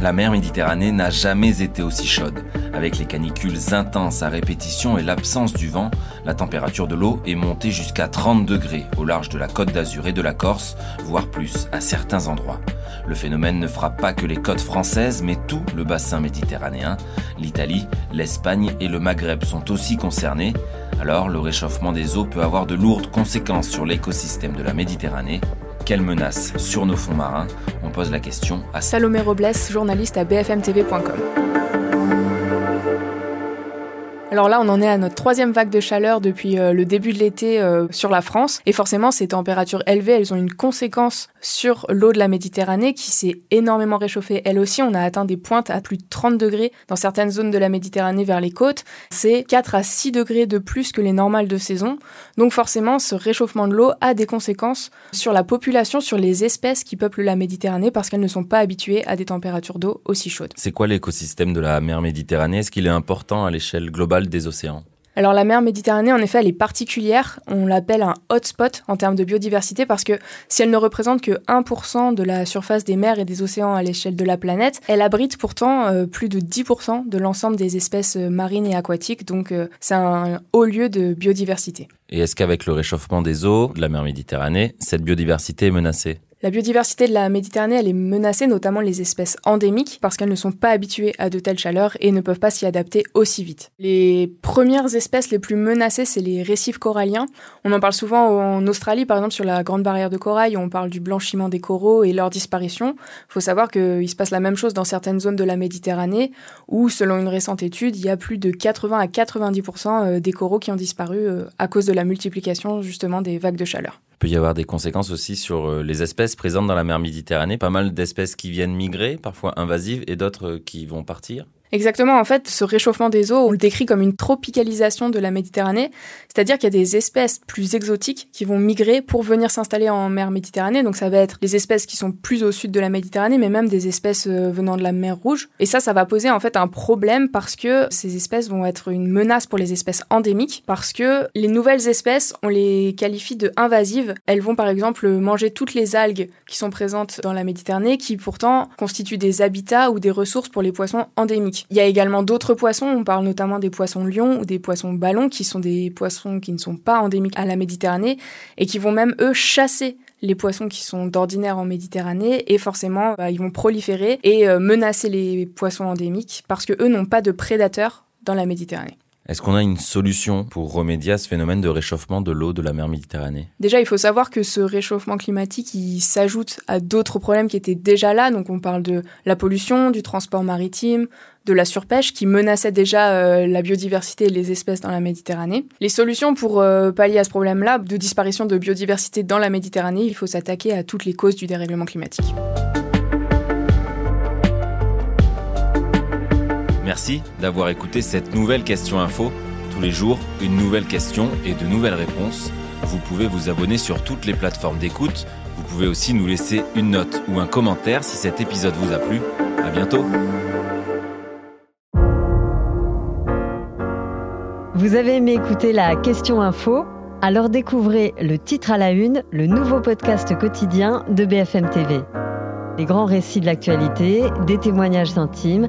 La mer Méditerranée n'a jamais été aussi chaude. Avec les canicules intenses à répétition et l'absence du vent, la température de l'eau est montée jusqu'à 30 degrés au large de la côte d'Azur et de la Corse, voire plus à certains endroits. Le phénomène ne frappe pas que les côtes françaises, mais tout le bassin méditerranéen. L'Italie, l'Espagne et le Maghreb sont aussi concernés. Alors le réchauffement des eaux peut avoir de lourdes conséquences sur l'écosystème de la Méditerranée. Quelle menace sur nos fonds marins pose la question à Salomé Robles, journaliste à bfmtv.com. Alors là, on en est à notre troisième vague de chaleur depuis euh, le début de l'été euh, sur la France. Et forcément, ces températures élevées, elles ont une conséquence sur l'eau de la Méditerranée qui s'est énormément réchauffée. Elle aussi, on a atteint des pointes à plus de 30 degrés dans certaines zones de la Méditerranée vers les côtes. C'est 4 à 6 degrés de plus que les normales de saison. Donc forcément, ce réchauffement de l'eau a des conséquences sur la population, sur les espèces qui peuplent la Méditerranée parce qu'elles ne sont pas habituées à des températures d'eau aussi chaudes. C'est quoi l'écosystème de la mer Méditerranée? Est-ce qu'il est important à l'échelle globale des océans alors la mer Méditerranée, en effet, elle est particulière. On l'appelle un hotspot en termes de biodiversité parce que si elle ne représente que 1% de la surface des mers et des océans à l'échelle de la planète, elle abrite pourtant euh, plus de 10% de l'ensemble des espèces euh, marines et aquatiques. Donc euh, c'est un haut lieu de biodiversité. Et est-ce qu'avec le réchauffement des eaux de la mer Méditerranée, cette biodiversité est menacée? La biodiversité de la Méditerranée, elle est menacée, notamment les espèces endémiques, parce qu'elles ne sont pas habituées à de telles chaleurs et ne peuvent pas s'y adapter aussi vite. Les premières espèces les plus menacées, c'est les récifs coralliens. On en parle souvent en Australie, par exemple, sur la Grande Barrière de Corail, où on parle du blanchiment des coraux et leur disparition. Faut savoir qu'il se passe la même chose dans certaines zones de la Méditerranée, où, selon une récente étude, il y a plus de 80 à 90% euh, des coraux qui ont disparu euh, à cause de la multiplication, justement, des vagues de chaleur. Peut y avoir des conséquences aussi sur euh, les espèces présentes dans la mer Méditerranée. Pas mal d'espèces qui viennent migrer, parfois invasives, et d'autres qui vont partir. Exactement, en fait, ce réchauffement des eaux, on le décrit comme une tropicalisation de la Méditerranée, c'est-à-dire qu'il y a des espèces plus exotiques qui vont migrer pour venir s'installer en mer Méditerranée, donc ça va être les espèces qui sont plus au sud de la Méditerranée, mais même des espèces euh, venant de la mer Rouge. Et ça, ça va poser en fait un problème parce que ces espèces vont être une menace pour les espèces endémiques, parce que les nouvelles espèces, on les qualifie de invasives. Elles vont par exemple manger toutes les algues qui sont présentes dans la Méditerranée, qui pourtant constituent des habitats ou des ressources pour les poissons endémiques. Il y a également d'autres poissons, on parle notamment des poissons lions ou des poissons ballons, qui sont des poissons qui ne sont pas endémiques à la Méditerranée et qui vont même, eux, chasser les poissons qui sont d'ordinaire en Méditerranée et forcément bah, ils vont proliférer et euh, menacer les poissons endémiques parce que eux n'ont pas de prédateurs dans la Méditerranée. Est-ce qu'on a une solution pour remédier à ce phénomène de réchauffement de l'eau de la mer Méditerranée? Déjà, il faut savoir que ce réchauffement climatique, s'ajoute à d'autres problèmes qui étaient déjà là. Donc, on parle de la pollution, du transport maritime, de la surpêche qui menaçait déjà euh, la biodiversité et les espèces dans la Méditerranée. Les solutions pour euh, pallier à ce problème-là de disparition de biodiversité dans la Méditerranée, il faut s'attaquer à toutes les causes du dérèglement climatique. Merci d'avoir écouté cette nouvelle question info. Tous les jours, une nouvelle question et de nouvelles réponses. Vous pouvez vous abonner sur toutes les plateformes d'écoute. Vous pouvez aussi nous laisser une note ou un commentaire si cet épisode vous a plu. À bientôt. Vous avez aimé écouter la question info? Alors découvrez le titre à la une, le nouveau podcast quotidien de BFM TV. Les grands récits de l'actualité, des témoignages intimes